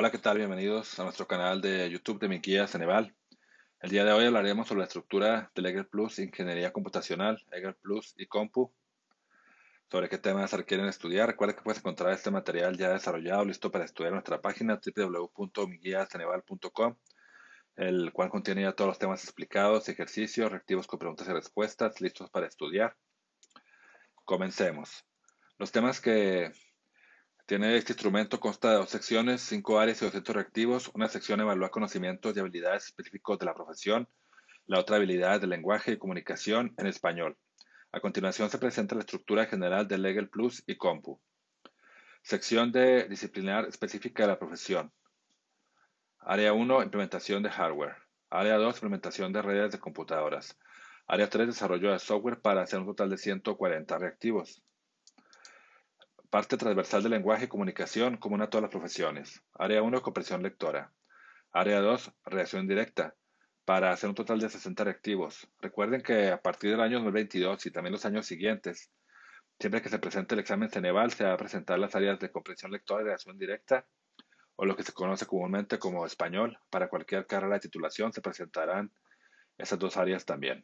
Hola, ¿qué tal? Bienvenidos a nuestro canal de YouTube de mi guía Ceneval. El día de hoy hablaremos sobre la estructura del Eger Plus Ingeniería Computacional, Eger Plus y Compu. Sobre qué temas requieren estudiar. Recuerda que puedes encontrar este material ya desarrollado, listo para estudiar en nuestra página www.miguiaceneval.com, el cual contiene ya todos los temas explicados, ejercicios, reactivos con preguntas y respuestas, listos para estudiar. Comencemos. Los temas que tiene este instrumento consta de dos secciones, cinco áreas y 200 reactivos. Una sección evalúa conocimientos y habilidades específicos de la profesión, la otra habilidades de lenguaje y comunicación en español. A continuación se presenta la estructura general de Legal Plus y Compu. Sección de disciplinar específica de la profesión. Área 1, implementación de hardware. Área 2, implementación de redes de computadoras. Área 3, desarrollo de software para hacer un total de 140 reactivos. Parte transversal de lenguaje y comunicación común a todas las profesiones. Área 1, comprensión lectora. Área 2, reacción directa, para hacer un total de 60 reactivos. Recuerden que a partir del año 2022 y también los años siguientes, siempre que se presente el examen Ceneval, se va a presentar las áreas de comprensión lectora y reacción directa, o lo que se conoce comúnmente como español. Para cualquier carrera de titulación se presentarán esas dos áreas también.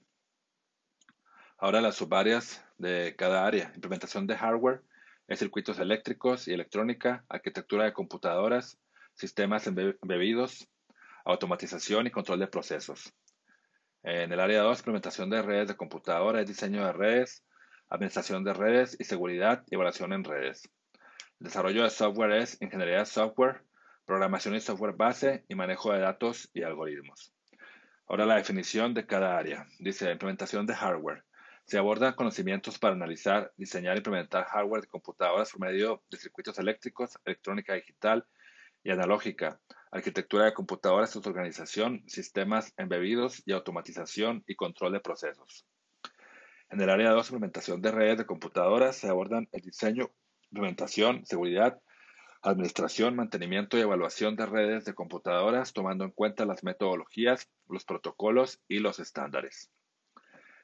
Ahora las subáreas de cada área. Implementación de hardware es circuitos eléctricos y electrónica, arquitectura de computadoras, sistemas embebidos, automatización y control de procesos. En el área 2, implementación de redes de computadoras, diseño de redes, administración de redes y seguridad y evaluación en redes. Desarrollo de software es ingeniería de software, programación y software base y manejo de datos y algoritmos. Ahora la definición de cada área. Dice implementación de hardware. Se abordan conocimientos para analizar, diseñar e implementar hardware de computadoras por medio de circuitos eléctricos, electrónica digital y analógica, arquitectura de computadoras su organización, sistemas embebidos y automatización y control de procesos. En el área 2, implementación de redes de computadoras, se abordan el diseño, implementación, seguridad, administración, mantenimiento y evaluación de redes de computadoras, tomando en cuenta las metodologías, los protocolos y los estándares.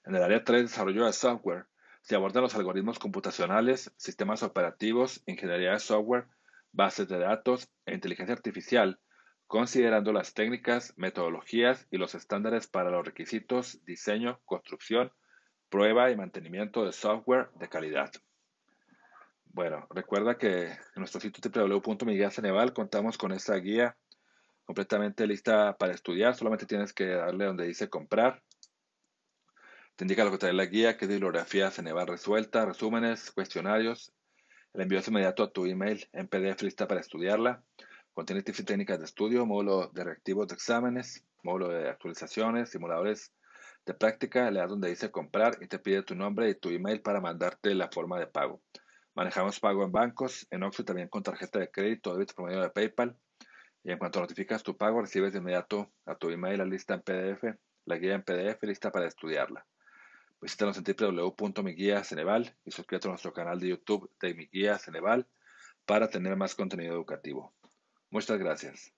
En el área 3, desarrollo de software, se abordan los algoritmos computacionales, sistemas operativos, ingeniería de software, bases de datos e inteligencia artificial, considerando las técnicas, metodologías y los estándares para los requisitos, diseño, construcción, prueba y mantenimiento de software de calidad. Bueno, recuerda que en nuestro sitio www.miguelceneval contamos con esta guía completamente lista para estudiar. Solamente tienes que darle donde dice comprar te indica lo que trae la guía, es bibliografía Ceneval resuelta, resúmenes, cuestionarios. El envío es inmediato a tu email en PDF lista para estudiarla. Contiene tips y técnicas de estudio, módulo de reactivos de exámenes, módulo de actualizaciones, simuladores de práctica. Le das donde dice comprar y te pide tu nombre y tu email para mandarte la forma de pago. Manejamos pago en bancos, en Oxford también con tarjeta de crédito, débito por medio de PayPal. Y en cuanto notificas tu pago, recibes de inmediato a tu email la lista en PDF, la guía en PDF lista para estudiarla. Visítanos en www.miguiaceneval y suscríbete a nuestro canal de YouTube de Mi Ceneval para tener más contenido educativo. Muchas gracias.